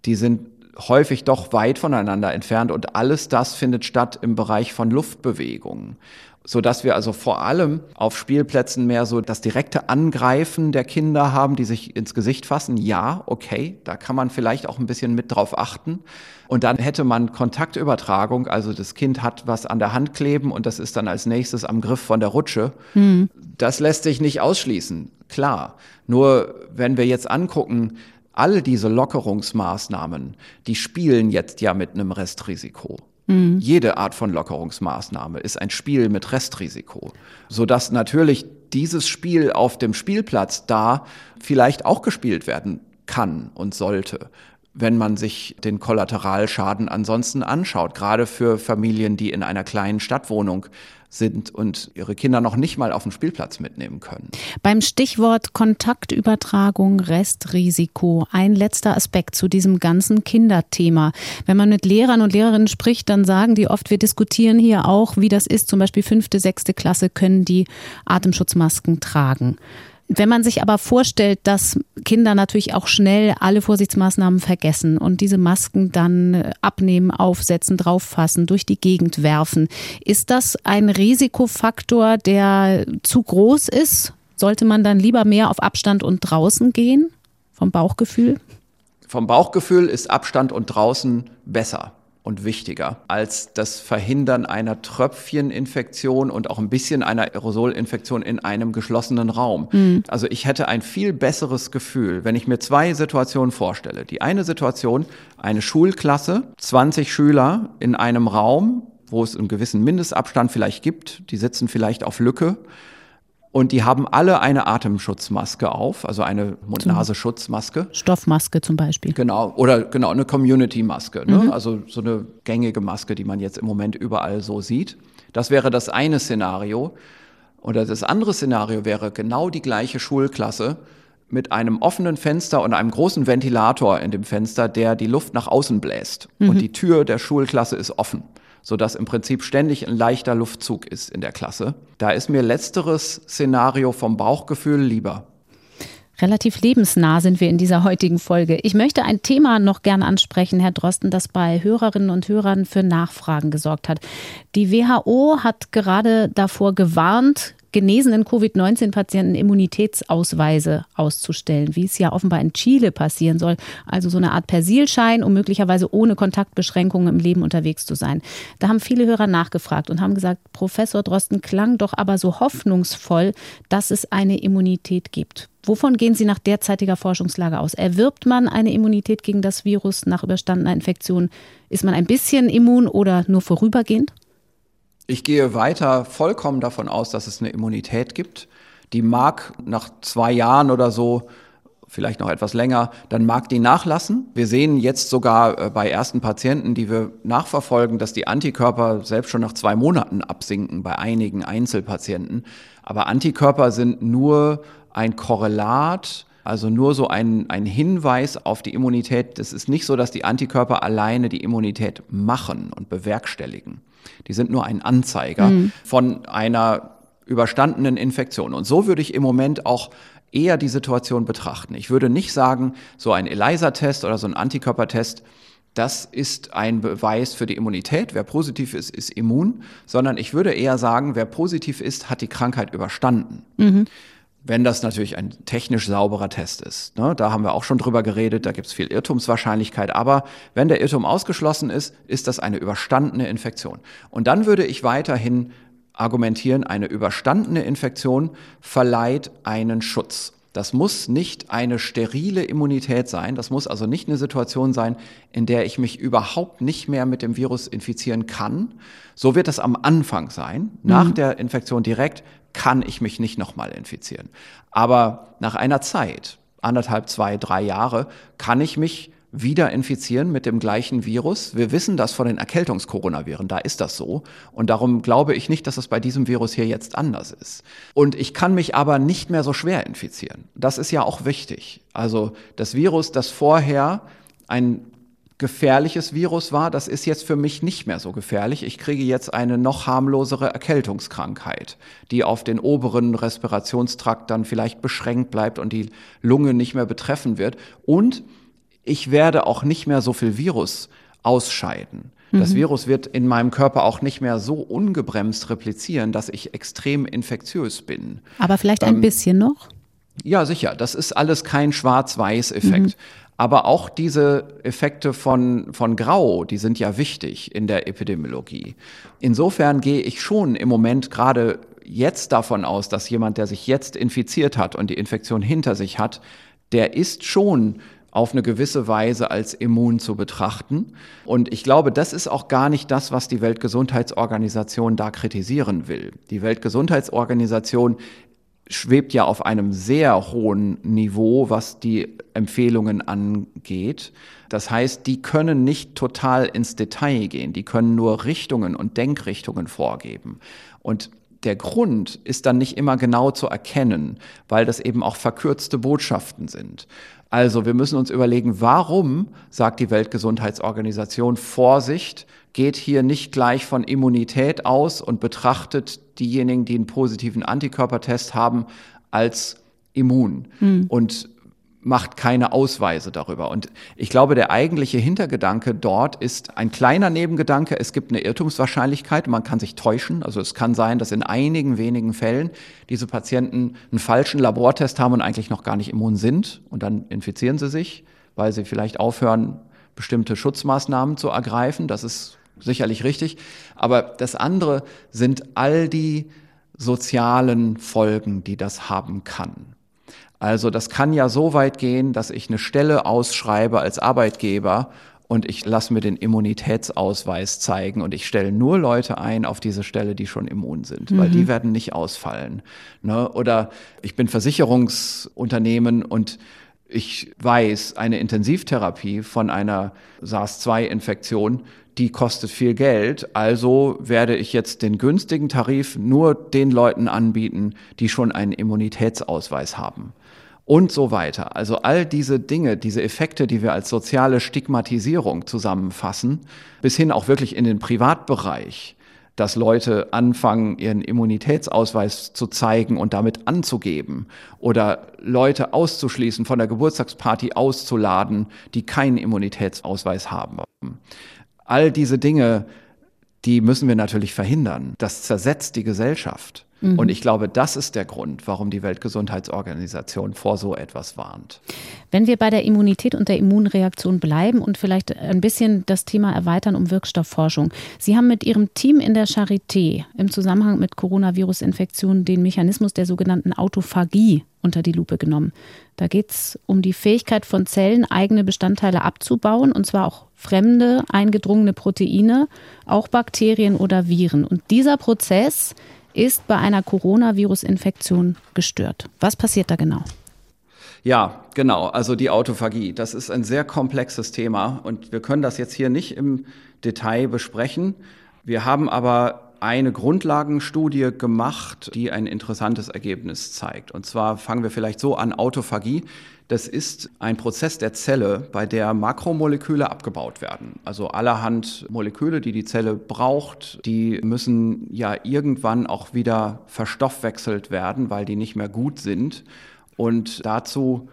die sind häufig doch weit voneinander entfernt und alles das findet statt im Bereich von Luftbewegungen so dass wir also vor allem auf Spielplätzen mehr so das direkte Angreifen der Kinder haben, die sich ins Gesicht fassen. Ja, okay, da kann man vielleicht auch ein bisschen mit drauf achten. Und dann hätte man Kontaktübertragung, also das Kind hat was an der Hand kleben und das ist dann als nächstes am Griff von der Rutsche. Mhm. Das lässt sich nicht ausschließen, klar. Nur wenn wir jetzt angucken, alle diese Lockerungsmaßnahmen, die spielen jetzt ja mit einem Restrisiko. Mhm. Jede Art von Lockerungsmaßnahme ist ein Spiel mit Restrisiko, sodass natürlich dieses Spiel auf dem Spielplatz da vielleicht auch gespielt werden kann und sollte. wenn man sich den Kollateralschaden ansonsten anschaut, gerade für Familien, die in einer kleinen Stadtwohnung sind und ihre Kinder noch nicht mal auf den Spielplatz mitnehmen können. Beim Stichwort Kontaktübertragung, Restrisiko, ein letzter Aspekt zu diesem ganzen Kinderthema. Wenn man mit Lehrern und Lehrerinnen spricht, dann sagen die oft, wir diskutieren hier auch, wie das ist, zum Beispiel fünfte, sechste Klasse können die Atemschutzmasken tragen. Wenn man sich aber vorstellt, dass Kinder natürlich auch schnell alle Vorsichtsmaßnahmen vergessen und diese Masken dann äh, abnehmen, aufsetzen, drauffassen, durch die Gegend werfen, ist das ein Risikofaktor, der zu groß ist? Sollte man dann lieber mehr auf Abstand und draußen gehen? Vom Bauchgefühl? Vom Bauchgefühl ist Abstand und draußen besser und wichtiger als das Verhindern einer Tröpfcheninfektion und auch ein bisschen einer Aerosolinfektion in einem geschlossenen Raum. Mhm. Also ich hätte ein viel besseres Gefühl, wenn ich mir zwei Situationen vorstelle. Die eine Situation, eine Schulklasse, 20 Schüler in einem Raum, wo es einen gewissen Mindestabstand vielleicht gibt, die sitzen vielleicht auf Lücke und die haben alle eine Atemschutzmaske auf, also eine Mund-Nase-Schutzmaske. Stoffmaske zum Beispiel. Genau, oder genau, eine Community-Maske. Ne? Mhm. Also so eine gängige Maske, die man jetzt im Moment überall so sieht. Das wäre das eine Szenario. Oder das andere Szenario wäre genau die gleiche Schulklasse mit einem offenen Fenster und einem großen Ventilator in dem Fenster, der die Luft nach außen bläst. Mhm. Und die Tür der Schulklasse ist offen sodass im Prinzip ständig ein leichter Luftzug ist in der Klasse. Da ist mir letzteres Szenario vom Bauchgefühl lieber. Relativ lebensnah sind wir in dieser heutigen Folge. Ich möchte ein Thema noch gern ansprechen, Herr Drosten, das bei Hörerinnen und Hörern für Nachfragen gesorgt hat. Die WHO hat gerade davor gewarnt, genesenen Covid-19-Patienten Immunitätsausweise auszustellen, wie es ja offenbar in Chile passieren soll. Also so eine Art Persilschein, um möglicherweise ohne Kontaktbeschränkungen im Leben unterwegs zu sein. Da haben viele Hörer nachgefragt und haben gesagt, Professor Drosten klang doch aber so hoffnungsvoll, dass es eine Immunität gibt. Wovon gehen Sie nach derzeitiger Forschungslage aus? Erwirbt man eine Immunität gegen das Virus nach überstandener Infektion? Ist man ein bisschen immun oder nur vorübergehend? Ich gehe weiter vollkommen davon aus, dass es eine Immunität gibt. Die mag nach zwei Jahren oder so, vielleicht noch etwas länger, dann mag die nachlassen. Wir sehen jetzt sogar äh, bei ersten Patienten, die wir nachverfolgen, dass die Antikörper selbst schon nach zwei Monaten absinken bei einigen Einzelpatienten. Aber Antikörper sind nur ein Korrelat, also nur so ein, ein Hinweis auf die Immunität. Es ist nicht so, dass die Antikörper alleine die Immunität machen und bewerkstelligen. Die sind nur ein Anzeiger mhm. von einer überstandenen Infektion. Und so würde ich im Moment auch eher die Situation betrachten. Ich würde nicht sagen, so ein ELISA-Test oder so ein Antikörpertest, das ist ein Beweis für die Immunität. Wer positiv ist, ist immun, sondern ich würde eher sagen, wer positiv ist, hat die Krankheit überstanden. Mhm wenn das natürlich ein technisch sauberer Test ist. Ne? Da haben wir auch schon drüber geredet, da gibt es viel Irrtumswahrscheinlichkeit, aber wenn der Irrtum ausgeschlossen ist, ist das eine überstandene Infektion. Und dann würde ich weiterhin argumentieren, eine überstandene Infektion verleiht einen Schutz. Das muss nicht eine sterile Immunität sein. Das muss also nicht eine Situation sein, in der ich mich überhaupt nicht mehr mit dem Virus infizieren kann. So wird es am Anfang sein. Nach mhm. der Infektion direkt kann ich mich nicht nochmal infizieren. Aber nach einer Zeit, anderthalb, zwei, drei Jahre, kann ich mich wieder infizieren mit dem gleichen Virus. Wir wissen das von den Erkältungskoronaviren, da ist das so. Und darum glaube ich nicht, dass es bei diesem Virus hier jetzt anders ist. Und ich kann mich aber nicht mehr so schwer infizieren. Das ist ja auch wichtig. Also das Virus, das vorher ein gefährliches Virus war, das ist jetzt für mich nicht mehr so gefährlich. Ich kriege jetzt eine noch harmlosere Erkältungskrankheit, die auf den oberen Respirationstrakt dann vielleicht beschränkt bleibt und die Lunge nicht mehr betreffen wird. Und ich werde auch nicht mehr so viel Virus ausscheiden. Das mhm. Virus wird in meinem Körper auch nicht mehr so ungebremst replizieren, dass ich extrem infektiös bin. Aber vielleicht ein ähm, bisschen noch? Ja, sicher. Das ist alles kein Schwarz-Weiß-Effekt. Mhm. Aber auch diese Effekte von, von Grau, die sind ja wichtig in der Epidemiologie. Insofern gehe ich schon im Moment gerade jetzt davon aus, dass jemand, der sich jetzt infiziert hat und die Infektion hinter sich hat, der ist schon auf eine gewisse Weise als immun zu betrachten. Und ich glaube, das ist auch gar nicht das, was die Weltgesundheitsorganisation da kritisieren will. Die Weltgesundheitsorganisation schwebt ja auf einem sehr hohen Niveau, was die Empfehlungen angeht. Das heißt, die können nicht total ins Detail gehen, die können nur Richtungen und Denkrichtungen vorgeben. Und der Grund ist dann nicht immer genau zu erkennen, weil das eben auch verkürzte Botschaften sind. Also wir müssen uns überlegen, warum sagt die Weltgesundheitsorganisation Vorsicht, geht hier nicht gleich von Immunität aus und betrachtet diejenigen, die einen positiven Antikörpertest haben, als immun. Mhm. Und macht keine Ausweise darüber. Und ich glaube, der eigentliche Hintergedanke dort ist ein kleiner Nebengedanke. Es gibt eine Irrtumswahrscheinlichkeit, man kann sich täuschen. Also es kann sein, dass in einigen wenigen Fällen diese Patienten einen falschen Labortest haben und eigentlich noch gar nicht immun sind. Und dann infizieren sie sich, weil sie vielleicht aufhören, bestimmte Schutzmaßnahmen zu ergreifen. Das ist sicherlich richtig. Aber das andere sind all die sozialen Folgen, die das haben kann. Also das kann ja so weit gehen, dass ich eine Stelle ausschreibe als Arbeitgeber und ich lasse mir den Immunitätsausweis zeigen und ich stelle nur Leute ein auf diese Stelle, die schon immun sind, mhm. weil die werden nicht ausfallen. Ne? Oder ich bin Versicherungsunternehmen und ich weiß, eine Intensivtherapie von einer SARS-2-Infektion, die kostet viel Geld, also werde ich jetzt den günstigen Tarif nur den Leuten anbieten, die schon einen Immunitätsausweis haben und so weiter. Also all diese Dinge, diese Effekte, die wir als soziale Stigmatisierung zusammenfassen, bis hin auch wirklich in den Privatbereich, dass Leute anfangen, ihren Immunitätsausweis zu zeigen und damit anzugeben oder Leute auszuschließen, von der Geburtstagsparty auszuladen, die keinen Immunitätsausweis haben. All diese Dinge, die müssen wir natürlich verhindern. Das zersetzt die Gesellschaft. Mhm. Und ich glaube, das ist der Grund, warum die Weltgesundheitsorganisation vor so etwas warnt. Wenn wir bei der Immunität und der Immunreaktion bleiben und vielleicht ein bisschen das Thema erweitern um Wirkstoffforschung. Sie haben mit Ihrem Team in der Charité im Zusammenhang mit Coronavirus-Infektionen den Mechanismus der sogenannten Autophagie unter die Lupe genommen. Da geht es um die Fähigkeit von Zellen, eigene Bestandteile abzubauen, und zwar auch fremde, eingedrungene Proteine, auch Bakterien oder Viren. Und dieser Prozess ist bei einer Coronavirus-Infektion gestört. Was passiert da genau? Ja, genau. Also die Autophagie. Das ist ein sehr komplexes Thema und wir können das jetzt hier nicht im Detail besprechen. Wir haben aber eine Grundlagenstudie gemacht, die ein interessantes Ergebnis zeigt. Und zwar fangen wir vielleicht so an, Autophagie. Das ist ein Prozess der Zelle, bei der Makromoleküle abgebaut werden. Also allerhand Moleküle, die die Zelle braucht, die müssen ja irgendwann auch wieder verstoffwechselt werden, weil die nicht mehr gut sind. Und dazu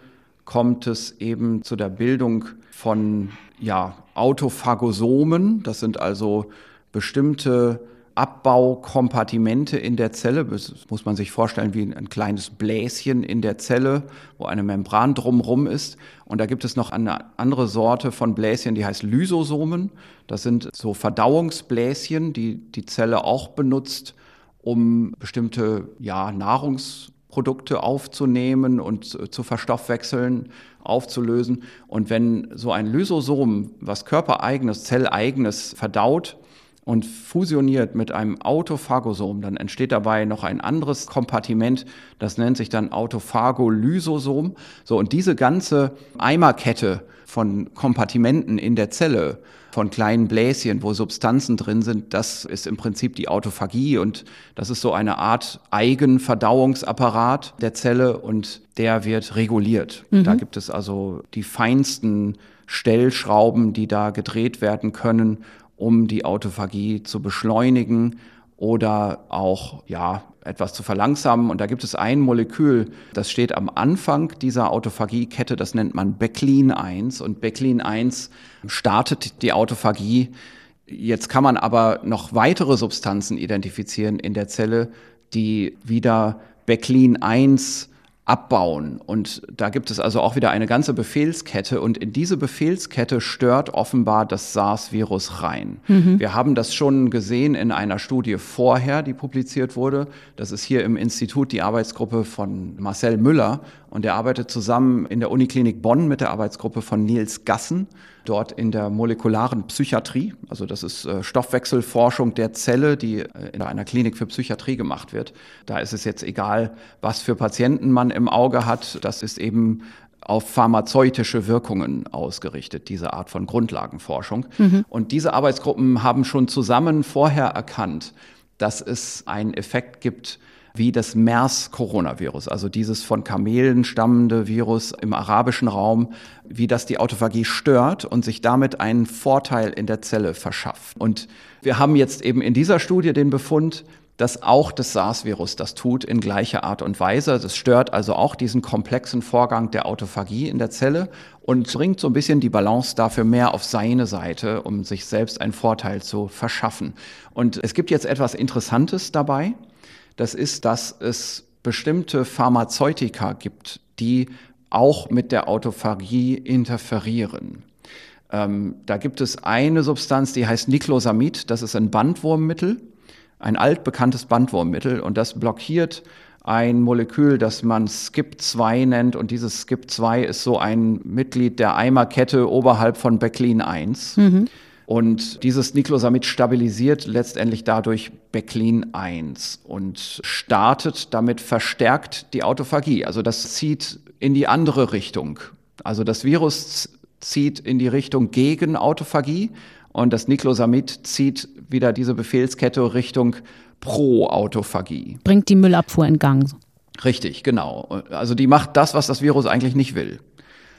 kommt es eben zu der Bildung von ja, Autophagosomen. Das sind also bestimmte Abbaukompartimente in der Zelle. Das muss man sich vorstellen wie ein kleines Bläschen in der Zelle, wo eine Membran drumherum ist. Und da gibt es noch eine andere Sorte von Bläschen, die heißt Lysosomen. Das sind so Verdauungsbläschen, die die Zelle auch benutzt, um bestimmte ja, Nahrungsprodukte aufzunehmen und zu verstoffwechseln, aufzulösen. Und wenn so ein Lysosom, was körpereigenes, zelleigenes verdaut, und fusioniert mit einem Autophagosom, dann entsteht dabei noch ein anderes Kompartiment, das nennt sich dann Autophagolysosom. So, und diese ganze Eimerkette von Kompartimenten in der Zelle, von kleinen Bläschen, wo Substanzen drin sind, das ist im Prinzip die Autophagie und das ist so eine Art Eigenverdauungsapparat der Zelle und der wird reguliert. Mhm. Da gibt es also die feinsten Stellschrauben, die da gedreht werden können, um die Autophagie zu beschleunigen oder auch ja etwas zu verlangsamen. Und da gibt es ein Molekül, das steht am Anfang dieser Autophagiekette, das nennt man Becklin 1. Und Becklin 1 startet die Autophagie. Jetzt kann man aber noch weitere Substanzen identifizieren in der Zelle, die wieder Becklin 1 abbauen. Und da gibt es also auch wieder eine ganze Befehlskette und in diese Befehlskette stört offenbar das SARS-Virus rein. Mhm. Wir haben das schon gesehen in einer Studie vorher, die publiziert wurde. Das ist hier im Institut die Arbeitsgruppe von Marcel Müller und er arbeitet zusammen in der Uniklinik Bonn mit der Arbeitsgruppe von Nils Gassen, dort in der molekularen Psychiatrie. Also das ist äh, Stoffwechselforschung der Zelle, die äh, in einer Klinik für Psychiatrie gemacht wird. Da ist es jetzt egal, was für Patienten man im Auge hat. Das ist eben auf pharmazeutische Wirkungen ausgerichtet, diese Art von Grundlagenforschung. Mhm. Und diese Arbeitsgruppen haben schon zusammen vorher erkannt, dass es einen Effekt gibt, wie das MERS-Coronavirus, also dieses von Kamelen stammende Virus im arabischen Raum, wie das die Autophagie stört und sich damit einen Vorteil in der Zelle verschafft. Und wir haben jetzt eben in dieser Studie den Befund, dass auch das SARS-Virus das tut in gleicher Art und Weise. Das stört also auch diesen komplexen Vorgang der Autophagie in der Zelle und bringt so ein bisschen die Balance dafür mehr auf seine Seite, um sich selbst einen Vorteil zu verschaffen. Und es gibt jetzt etwas Interessantes dabei das ist, dass es bestimmte Pharmazeutika gibt, die auch mit der Autophagie interferieren. Ähm, da gibt es eine Substanz, die heißt Niclosamid, das ist ein Bandwurmmittel, ein altbekanntes Bandwurmmittel und das blockiert ein Molekül, das man SKIP2 nennt und dieses SKIP2 ist so ein Mitglied der Eimerkette oberhalb von Becklin 1. Mhm. Und dieses Niclosamid stabilisiert letztendlich dadurch Becklin 1 und startet damit verstärkt die Autophagie. Also das zieht in die andere Richtung. Also das Virus zieht in die Richtung gegen Autophagie und das Niclosamid zieht wieder diese Befehlskette Richtung Pro-Autophagie. Bringt die Müllabfuhr in Gang. Richtig, genau. Also die macht das, was das Virus eigentlich nicht will.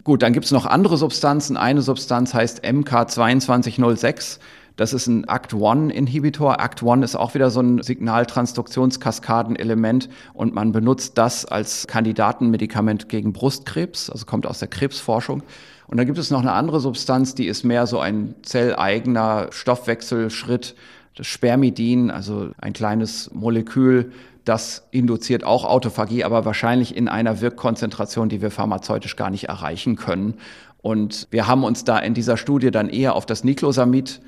Gut, dann gibt es noch andere Substanzen. Eine Substanz heißt MK2206. Das ist ein ACT-1-Inhibitor. ACT-1 ist auch wieder so ein Signaltransduktionskaskadenelement und man benutzt das als Kandidatenmedikament gegen Brustkrebs, also kommt aus der Krebsforschung. Und dann gibt es noch eine andere Substanz, die ist mehr so ein zelleigener Stoffwechselschritt, das Spermidin, also ein kleines Molekül, das induziert auch Autophagie, aber wahrscheinlich in einer Wirkkonzentration, die wir pharmazeutisch gar nicht erreichen können. Und wir haben uns da in dieser Studie dann eher auf das Niclosamid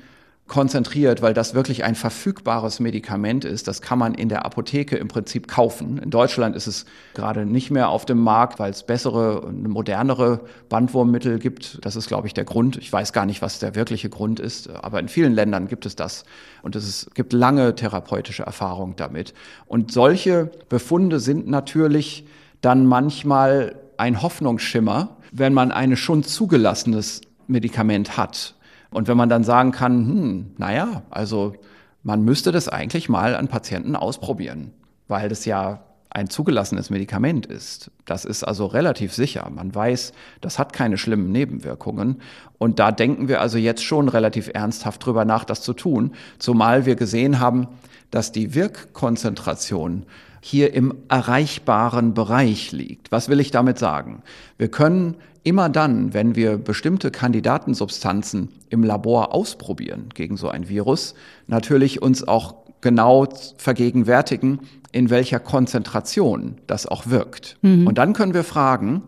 konzentriert, weil das wirklich ein verfügbares Medikament ist. Das kann man in der Apotheke im Prinzip kaufen. In Deutschland ist es gerade nicht mehr auf dem Markt, weil es bessere und modernere Bandwurmmittel gibt. Das ist, glaube ich, der Grund. Ich weiß gar nicht, was der wirkliche Grund ist, aber in vielen Ländern gibt es das. Und es ist, gibt lange therapeutische Erfahrung damit. Und solche Befunde sind natürlich dann manchmal ein Hoffnungsschimmer, wenn man ein schon zugelassenes Medikament hat. Und wenn man dann sagen kann, hm, naja, also man müsste das eigentlich mal an Patienten ausprobieren, weil das ja ein zugelassenes Medikament ist. Das ist also relativ sicher. Man weiß, das hat keine schlimmen Nebenwirkungen. Und da denken wir also jetzt schon relativ ernsthaft drüber nach, das zu tun. Zumal wir gesehen haben, dass die Wirkkonzentration hier im erreichbaren Bereich liegt. Was will ich damit sagen? Wir können immer dann, wenn wir bestimmte Kandidatensubstanzen im Labor ausprobieren gegen so ein Virus, natürlich uns auch genau vergegenwärtigen, in welcher Konzentration das auch wirkt. Mhm. Und dann können wir fragen,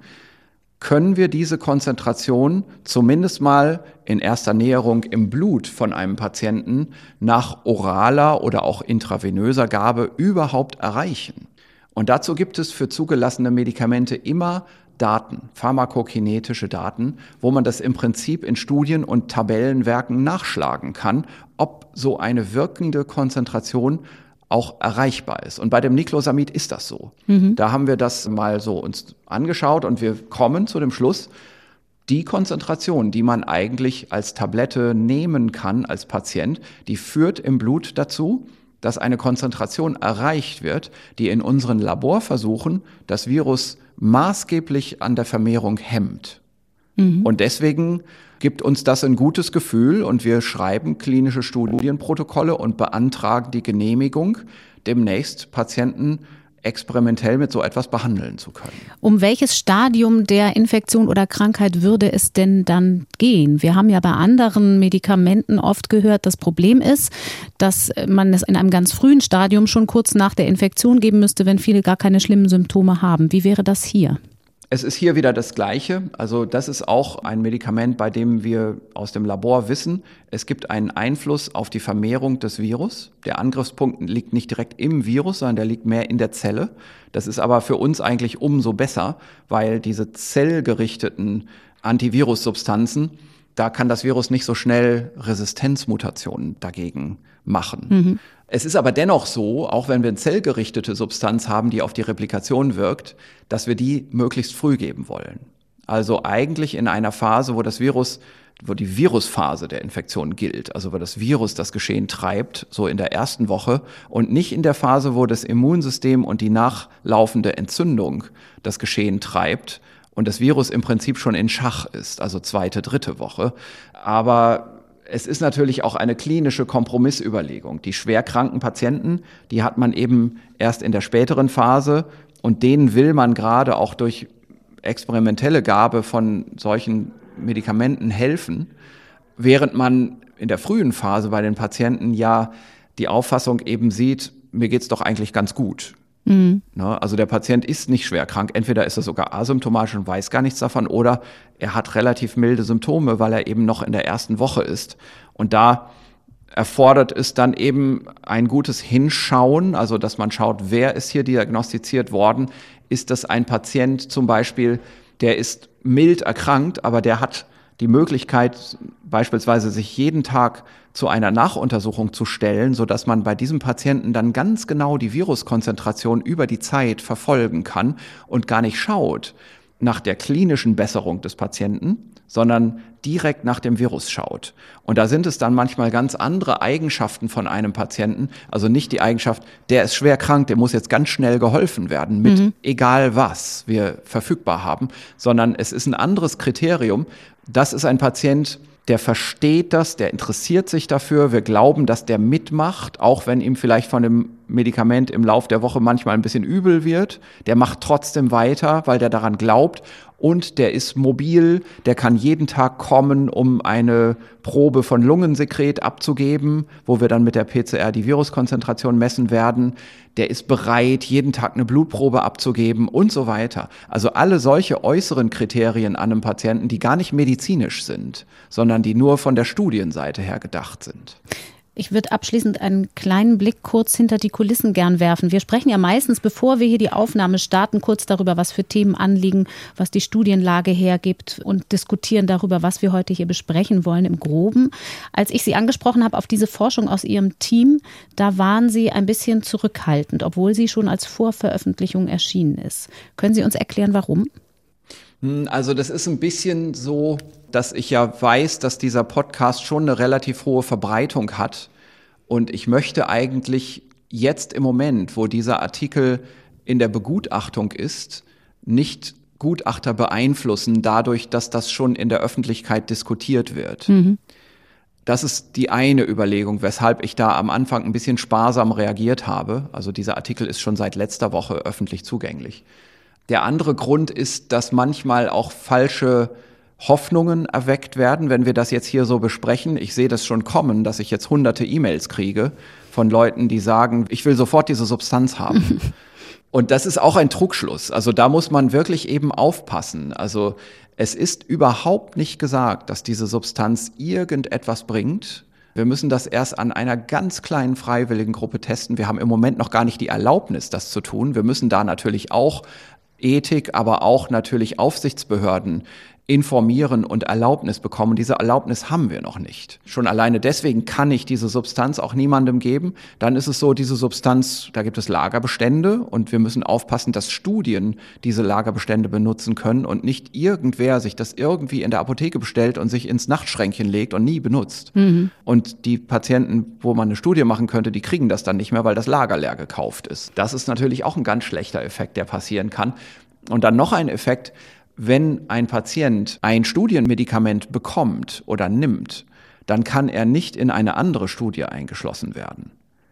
können wir diese Konzentration zumindest mal in erster Näherung im Blut von einem Patienten nach oraler oder auch intravenöser Gabe überhaupt erreichen? Und dazu gibt es für zugelassene Medikamente immer Daten, pharmakokinetische Daten, wo man das im Prinzip in Studien und Tabellenwerken nachschlagen kann, ob so eine wirkende Konzentration auch erreichbar ist. Und bei dem Niclosamid ist das so. Mhm. Da haben wir das mal so uns angeschaut und wir kommen zu dem Schluss, die Konzentration, die man eigentlich als Tablette nehmen kann als Patient, die führt im Blut dazu, dass eine Konzentration erreicht wird, die in unseren Laborversuchen das Virus maßgeblich an der Vermehrung hemmt. Mhm. Und deswegen gibt uns das ein gutes Gefühl und wir schreiben klinische Studienprotokolle und beantragen die Genehmigung, demnächst Patienten experimentell mit so etwas behandeln zu können. Um welches Stadium der Infektion oder Krankheit würde es denn dann gehen? Wir haben ja bei anderen Medikamenten oft gehört, das Problem ist, dass man es in einem ganz frühen Stadium schon kurz nach der Infektion geben müsste, wenn viele gar keine schlimmen Symptome haben. Wie wäre das hier? Es ist hier wieder das Gleiche. Also das ist auch ein Medikament, bei dem wir aus dem Labor wissen, es gibt einen Einfluss auf die Vermehrung des Virus. Der Angriffspunkt liegt nicht direkt im Virus, sondern der liegt mehr in der Zelle. Das ist aber für uns eigentlich umso besser, weil diese zellgerichteten Antivirussubstanzen, da kann das Virus nicht so schnell Resistenzmutationen dagegen machen. Mhm. Es ist aber dennoch so, auch wenn wir eine zellgerichtete Substanz haben, die auf die Replikation wirkt, dass wir die möglichst früh geben wollen. Also eigentlich in einer Phase, wo das Virus, wo die Virusphase der Infektion gilt, also wo das Virus das Geschehen treibt, so in der ersten Woche und nicht in der Phase, wo das Immunsystem und die nachlaufende Entzündung das Geschehen treibt und das Virus im Prinzip schon in Schach ist, also zweite, dritte Woche. Aber es ist natürlich auch eine klinische Kompromissüberlegung. Die schwerkranken Patienten, die hat man eben erst in der späteren Phase und denen will man gerade auch durch experimentelle Gabe von solchen Medikamenten helfen, während man in der frühen Phase bei den Patienten ja die Auffassung eben sieht, mir geht's doch eigentlich ganz gut. Mhm. Ne, also der Patient ist nicht schwer krank. Entweder ist er sogar asymptomatisch und weiß gar nichts davon oder er hat relativ milde Symptome, weil er eben noch in der ersten Woche ist. Und da erfordert es dann eben ein gutes Hinschauen, also dass man schaut, wer ist hier diagnostiziert worden. Ist das ein Patient zum Beispiel, der ist mild erkrankt, aber der hat die Möglichkeit, beispielsweise sich jeden Tag zu einer Nachuntersuchung zu stellen, so dass man bei diesem Patienten dann ganz genau die Viruskonzentration über die Zeit verfolgen kann und gar nicht schaut nach der klinischen Besserung des Patienten, sondern direkt nach dem Virus schaut. Und da sind es dann manchmal ganz andere Eigenschaften von einem Patienten. Also nicht die Eigenschaft, der ist schwer krank, der muss jetzt ganz schnell geholfen werden mit mhm. egal was wir verfügbar haben, sondern es ist ein anderes Kriterium. Das ist ein Patient, der versteht das, der interessiert sich dafür. Wir glauben, dass der mitmacht, auch wenn ihm vielleicht von dem Medikament im Lauf der Woche manchmal ein bisschen übel wird. Der macht trotzdem weiter, weil der daran glaubt und der ist mobil, der kann jeden Tag kommen, um eine Probe von Lungensekret abzugeben, wo wir dann mit der PCR die Viruskonzentration messen werden. Der ist bereit, jeden Tag eine Blutprobe abzugeben und so weiter. Also alle solche äußeren Kriterien an einem Patienten, die gar nicht medizinisch sind, sondern die nur von der Studienseite her gedacht sind. Ich würde abschließend einen kleinen Blick kurz hinter die Kulissen gern werfen. Wir sprechen ja meistens, bevor wir hier die Aufnahme starten, kurz darüber, was für Themen anliegen, was die Studienlage hergibt und diskutieren darüber, was wir heute hier besprechen wollen im Groben. Als ich Sie angesprochen habe auf diese Forschung aus Ihrem Team, da waren Sie ein bisschen zurückhaltend, obwohl sie schon als Vorveröffentlichung erschienen ist. Können Sie uns erklären, warum? Hm, also das ist ein bisschen so, dass ich ja weiß, dass dieser Podcast schon eine relativ hohe Verbreitung hat. Und ich möchte eigentlich jetzt im Moment, wo dieser Artikel in der Begutachtung ist, nicht Gutachter beeinflussen dadurch, dass das schon in der Öffentlichkeit diskutiert wird. Mhm. Das ist die eine Überlegung, weshalb ich da am Anfang ein bisschen sparsam reagiert habe. Also dieser Artikel ist schon seit letzter Woche öffentlich zugänglich. Der andere Grund ist, dass manchmal auch falsche Hoffnungen erweckt werden, wenn wir das jetzt hier so besprechen. Ich sehe das schon kommen, dass ich jetzt hunderte E-Mails kriege von Leuten, die sagen, ich will sofort diese Substanz haben. Und das ist auch ein Trugschluss. Also da muss man wirklich eben aufpassen. Also es ist überhaupt nicht gesagt, dass diese Substanz irgendetwas bringt. Wir müssen das erst an einer ganz kleinen freiwilligen Gruppe testen. Wir haben im Moment noch gar nicht die Erlaubnis, das zu tun. Wir müssen da natürlich auch Ethik, aber auch natürlich Aufsichtsbehörden informieren und Erlaubnis bekommen. Diese Erlaubnis haben wir noch nicht. Schon alleine deswegen kann ich diese Substanz auch niemandem geben. Dann ist es so, diese Substanz, da gibt es Lagerbestände und wir müssen aufpassen, dass Studien diese Lagerbestände benutzen können und nicht irgendwer sich das irgendwie in der Apotheke bestellt und sich ins Nachtschränkchen legt und nie benutzt. Mhm. Und die Patienten, wo man eine Studie machen könnte, die kriegen das dann nicht mehr, weil das Lager leer gekauft ist. Das ist natürlich auch ein ganz schlechter Effekt, der passieren kann. Und dann noch ein Effekt, wenn ein Patient ein Studienmedikament bekommt oder nimmt, dann kann er nicht in eine andere Studie eingeschlossen werden.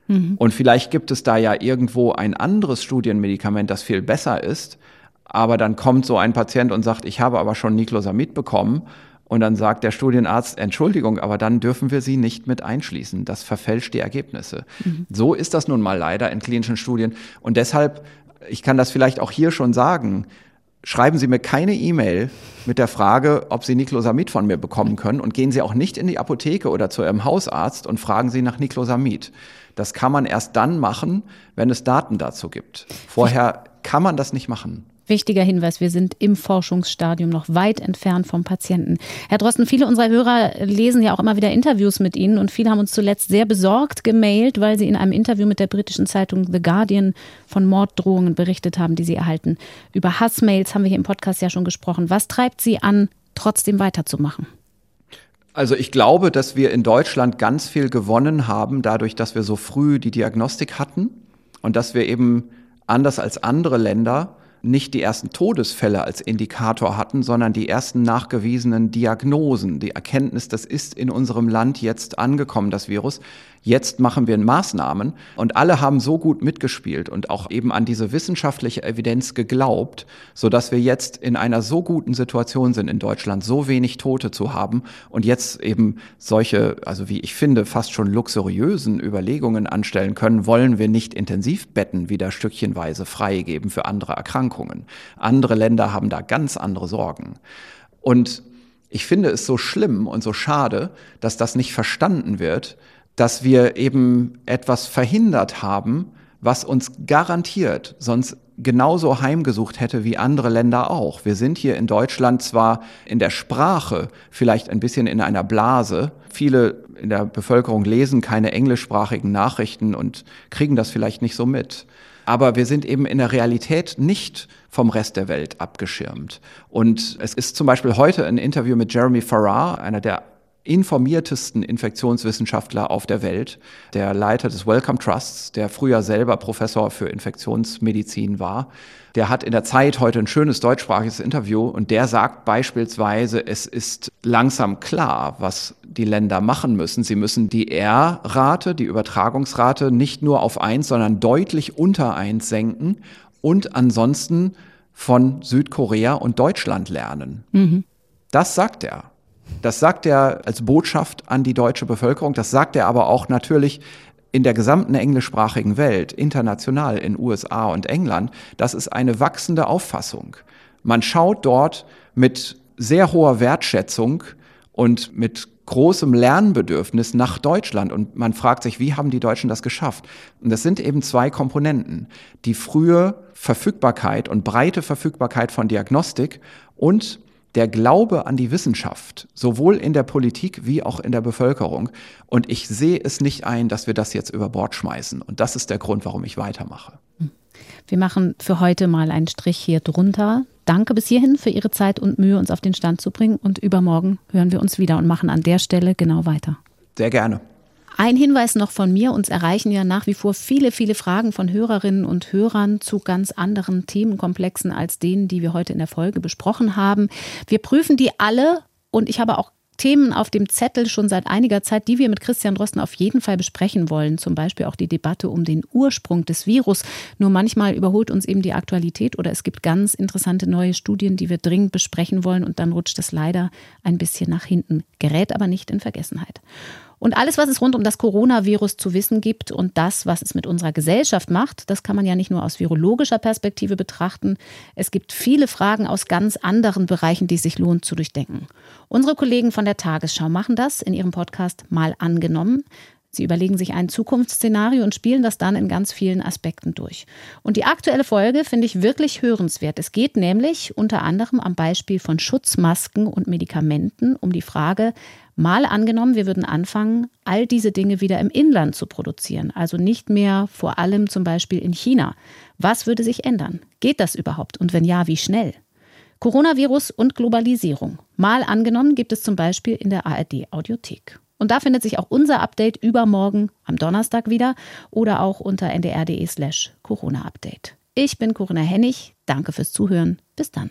Mhm. Und vielleicht gibt es da ja irgendwo ein anderes Studienmedikament, das viel besser ist, aber dann kommt so ein Patient und sagt, ich habe aber schon Niclosamid bekommen und dann sagt der Studienarzt, Entschuldigung, aber dann dürfen wir Sie nicht mit einschließen. Das verfälscht die Ergebnisse. Mhm. So ist das nun mal leider in klinischen Studien. Und deshalb, ich kann das vielleicht auch hier schon sagen, schreiben Sie mir keine E-Mail mit der Frage, ob Sie Niclosamid von mir bekommen können und gehen Sie auch nicht in die Apotheke oder zu Ihrem Hausarzt und fragen Sie nach Niclosamid. Das kann man erst dann machen, wenn es Daten dazu gibt. Vorher kann man das nicht machen. Wichtiger Hinweis, wir sind im Forschungsstadium noch weit entfernt vom Patienten. Herr Drosten, viele unserer Hörer lesen ja auch immer wieder Interviews mit Ihnen und viele haben uns zuletzt sehr besorgt gemailt, weil Sie in einem Interview mit der britischen Zeitung The Guardian von Morddrohungen berichtet haben, die Sie erhalten. Über Hassmails haben wir hier im Podcast ja schon gesprochen. Was treibt Sie an, trotzdem weiterzumachen? Also ich glaube, dass wir in Deutschland ganz viel gewonnen haben, dadurch, dass wir so früh die Diagnostik hatten und dass wir eben anders als andere Länder nicht die ersten Todesfälle als Indikator hatten, sondern die ersten nachgewiesenen Diagnosen. Die Erkenntnis, das ist in unserem Land jetzt angekommen, das Virus. Jetzt machen wir Maßnahmen und alle haben so gut mitgespielt und auch eben an diese wissenschaftliche Evidenz geglaubt, so dass wir jetzt in einer so guten Situation sind in Deutschland, so wenig Tote zu haben und jetzt eben solche, also wie ich finde, fast schon luxuriösen Überlegungen anstellen können, wollen wir nicht Intensivbetten wieder stückchenweise freigeben für andere Erkrankungen. Andere Länder haben da ganz andere Sorgen. Und ich finde es so schlimm und so schade, dass das nicht verstanden wird, dass wir eben etwas verhindert haben, was uns garantiert sonst genauso heimgesucht hätte wie andere Länder auch. Wir sind hier in Deutschland zwar in der Sprache vielleicht ein bisschen in einer Blase. Viele in der Bevölkerung lesen keine englischsprachigen Nachrichten und kriegen das vielleicht nicht so mit. Aber wir sind eben in der Realität nicht vom Rest der Welt abgeschirmt. Und es ist zum Beispiel heute ein Interview mit Jeremy Farrar, einer der informiertesten Infektionswissenschaftler auf der Welt, der Leiter des Wellcome Trusts, der früher selber Professor für Infektionsmedizin war. Der hat in der Zeit heute ein schönes deutschsprachiges Interview und der sagt beispielsweise, es ist langsam klar, was die Länder machen müssen. Sie müssen die R-Rate, die Übertragungsrate nicht nur auf eins, sondern deutlich unter eins senken und ansonsten von Südkorea und Deutschland lernen. Mhm. Das sagt er. Das sagt er als Botschaft an die deutsche Bevölkerung. Das sagt er aber auch natürlich in der gesamten englischsprachigen Welt, international in USA und England. Das ist eine wachsende Auffassung. Man schaut dort mit sehr hoher Wertschätzung und mit großem Lernbedürfnis nach Deutschland und man fragt sich, wie haben die Deutschen das geschafft? Und das sind eben zwei Komponenten. Die frühe Verfügbarkeit und breite Verfügbarkeit von Diagnostik und der Glaube an die Wissenschaft, sowohl in der Politik wie auch in der Bevölkerung. Und ich sehe es nicht ein, dass wir das jetzt über Bord schmeißen. Und das ist der Grund, warum ich weitermache. Wir machen für heute mal einen Strich hier drunter. Danke bis hierhin für Ihre Zeit und Mühe, uns auf den Stand zu bringen. Und übermorgen hören wir uns wieder und machen an der Stelle genau weiter. Sehr gerne. Ein Hinweis noch von mir, uns erreichen ja nach wie vor viele, viele Fragen von Hörerinnen und Hörern zu ganz anderen Themenkomplexen als denen, die wir heute in der Folge besprochen haben. Wir prüfen die alle und ich habe auch Themen auf dem Zettel schon seit einiger Zeit, die wir mit Christian Drosten auf jeden Fall besprechen wollen. Zum Beispiel auch die Debatte um den Ursprung des Virus. Nur manchmal überholt uns eben die Aktualität oder es gibt ganz interessante neue Studien, die wir dringend besprechen wollen und dann rutscht es leider ein bisschen nach hinten, gerät aber nicht in Vergessenheit. Und alles, was es rund um das Coronavirus zu wissen gibt und das, was es mit unserer Gesellschaft macht, das kann man ja nicht nur aus virologischer Perspektive betrachten. Es gibt viele Fragen aus ganz anderen Bereichen, die es sich lohnt zu durchdenken. Unsere Kollegen von der Tagesschau machen das in ihrem Podcast mal angenommen. Sie überlegen sich ein Zukunftsszenario und spielen das dann in ganz vielen Aspekten durch. Und die aktuelle Folge finde ich wirklich hörenswert. Es geht nämlich unter anderem am Beispiel von Schutzmasken und Medikamenten um die Frage, mal angenommen, wir würden anfangen, all diese Dinge wieder im Inland zu produzieren, also nicht mehr vor allem zum Beispiel in China. Was würde sich ändern? Geht das überhaupt? Und wenn ja, wie schnell? Coronavirus und Globalisierung. Mal angenommen gibt es zum Beispiel in der ARD Audiothek. Und da findet sich auch unser Update übermorgen am Donnerstag wieder oder auch unter ndr.de slash Corona-Update. Ich bin Corinna Hennig. Danke fürs Zuhören. Bis dann.